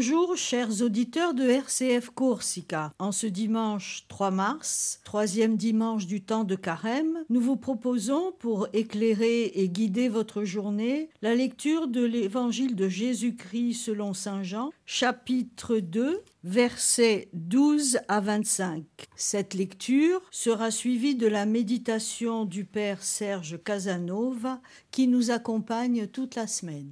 Bonjour chers auditeurs de RCF Corsica. En ce dimanche 3 mars, troisième dimanche du temps de carême, nous vous proposons pour éclairer et guider votre journée la lecture de l'évangile de Jésus-Christ selon Saint Jean, chapitre 2, versets 12 à 25. Cette lecture sera suivie de la méditation du Père Serge Casanova qui nous accompagne toute la semaine.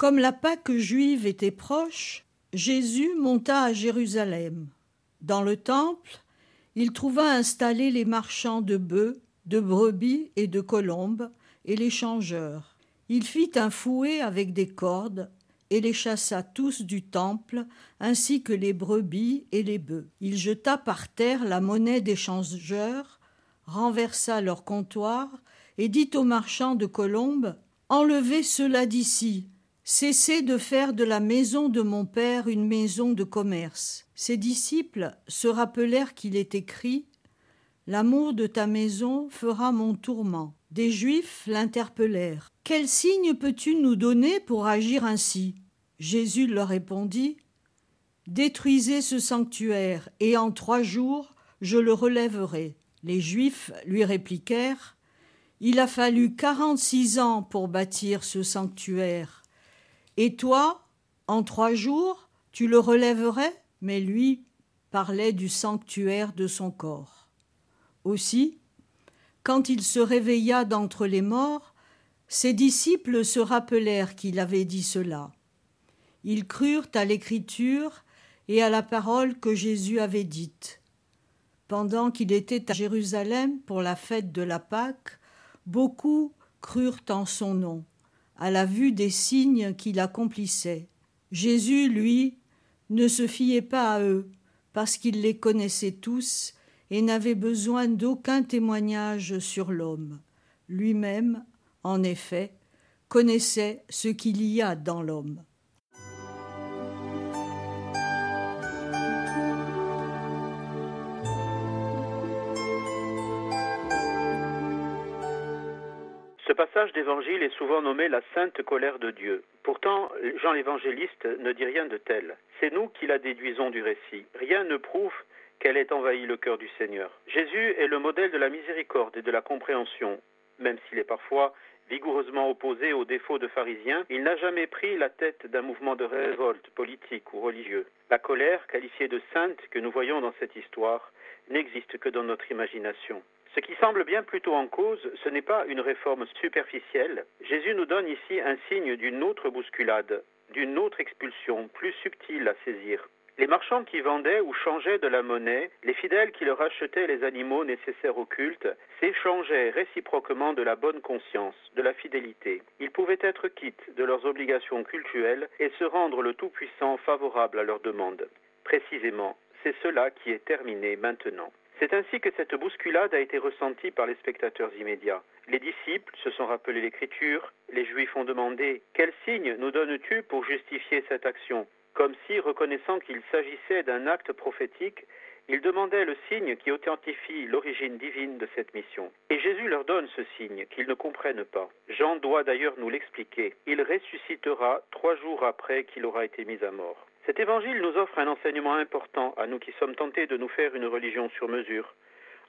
Comme la Pâque juive était proche, Jésus monta à Jérusalem. Dans le temple, il trouva installés les marchands de bœufs, de brebis et de colombes, et les changeurs. Il fit un fouet avec des cordes, et les chassa tous du temple, ainsi que les brebis et les bœufs. Il jeta par terre la monnaie des changeurs, renversa leur comptoir, et dit aux marchands de colombes Enlevez cela d'ici, Cessez de faire de la maison de mon Père une maison de commerce. Ses disciples se rappelèrent qu'il est écrit L'amour de ta maison fera mon tourment. Des Juifs l'interpellèrent. Quel signe peux-tu nous donner pour agir ainsi? Jésus leur répondit Détruisez ce sanctuaire, et en trois jours je le relèverai. Les Juifs lui répliquèrent Il a fallu quarante-six ans pour bâtir ce sanctuaire et toi, en trois jours, tu le relèverais? Mais lui parlait du sanctuaire de son corps. Aussi, quand il se réveilla d'entre les morts, ses disciples se rappelèrent qu'il avait dit cela. Ils crurent à l'écriture et à la parole que Jésus avait dite. Pendant qu'il était à Jérusalem pour la fête de la Pâque, beaucoup crurent en son nom à la vue des signes qu'il accomplissait. Jésus, lui, ne se fiait pas à eux, parce qu'il les connaissait tous et n'avait besoin d'aucun témoignage sur l'homme. Lui-même, en effet, connaissait ce qu'il y a dans l'homme. Passage d'évangile est souvent nommé la sainte colère de Dieu. Pourtant, Jean l'évangéliste ne dit rien de tel. C'est nous qui la déduisons du récit. Rien ne prouve qu'elle ait envahi le cœur du Seigneur. Jésus est le modèle de la miséricorde et de la compréhension. Même s'il est parfois vigoureusement opposé aux défauts de pharisiens, il n'a jamais pris la tête d'un mouvement de révolte politique ou religieux. La colère, qualifiée de sainte que nous voyons dans cette histoire, n'existe que dans notre imagination. Ce qui semble bien plutôt en cause, ce n'est pas une réforme superficielle. Jésus nous donne ici un signe d'une autre bousculade, d'une autre expulsion, plus subtile à saisir. Les marchands qui vendaient ou changeaient de la monnaie, les fidèles qui leur achetaient les animaux nécessaires au culte, s'échangeaient réciproquement de la bonne conscience, de la fidélité. Ils pouvaient être quittes de leurs obligations cultuelles et se rendre le Tout-Puissant favorable à leurs demandes. Précisément, c'est cela qui est terminé maintenant. C'est ainsi que cette bousculade a été ressentie par les spectateurs immédiats. Les disciples se sont rappelés l'écriture, les Juifs ont demandé Quel signe nous donnes-tu pour justifier cette action? Comme si, reconnaissant qu'il s'agissait d'un acte prophétique, ils demandaient le signe qui authentifie l'origine divine de cette mission. Et Jésus leur donne ce signe qu'ils ne comprennent pas. Jean doit d'ailleurs nous l'expliquer. Il ressuscitera trois jours après qu'il aura été mis à mort. Cet évangile nous offre un enseignement important à nous qui sommes tentés de nous faire une religion sur mesure,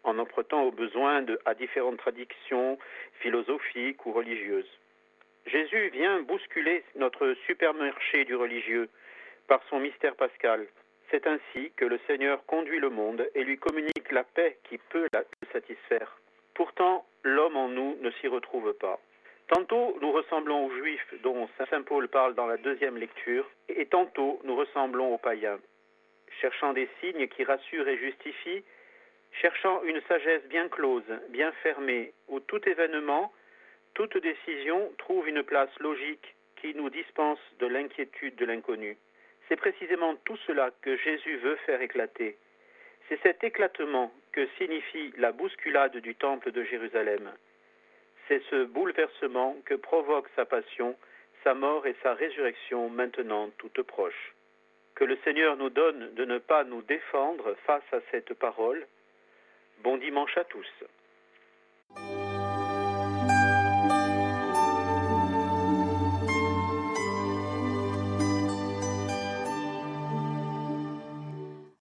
en empruntant aux besoins de, à différentes traditions philosophiques ou religieuses. Jésus vient bousculer notre supermarché du religieux par son mystère pascal. C'est ainsi que le Seigneur conduit le monde et lui communique la paix qui peut la satisfaire. Pourtant, l'homme en nous ne s'y retrouve pas. Tantôt nous ressemblons aux Juifs dont Saint Paul parle dans la deuxième lecture, et tantôt nous ressemblons aux païens, cherchant des signes qui rassurent et justifient, cherchant une sagesse bien close, bien fermée, où tout événement, toute décision trouve une place logique qui nous dispense de l'inquiétude de l'inconnu. C'est précisément tout cela que Jésus veut faire éclater. C'est cet éclatement que signifie la bousculade du temple de Jérusalem. C'est ce bouleversement que provoque sa passion, sa mort et sa résurrection maintenant toutes proches. Que le Seigneur nous donne de ne pas nous défendre face à cette parole. Bon dimanche à tous.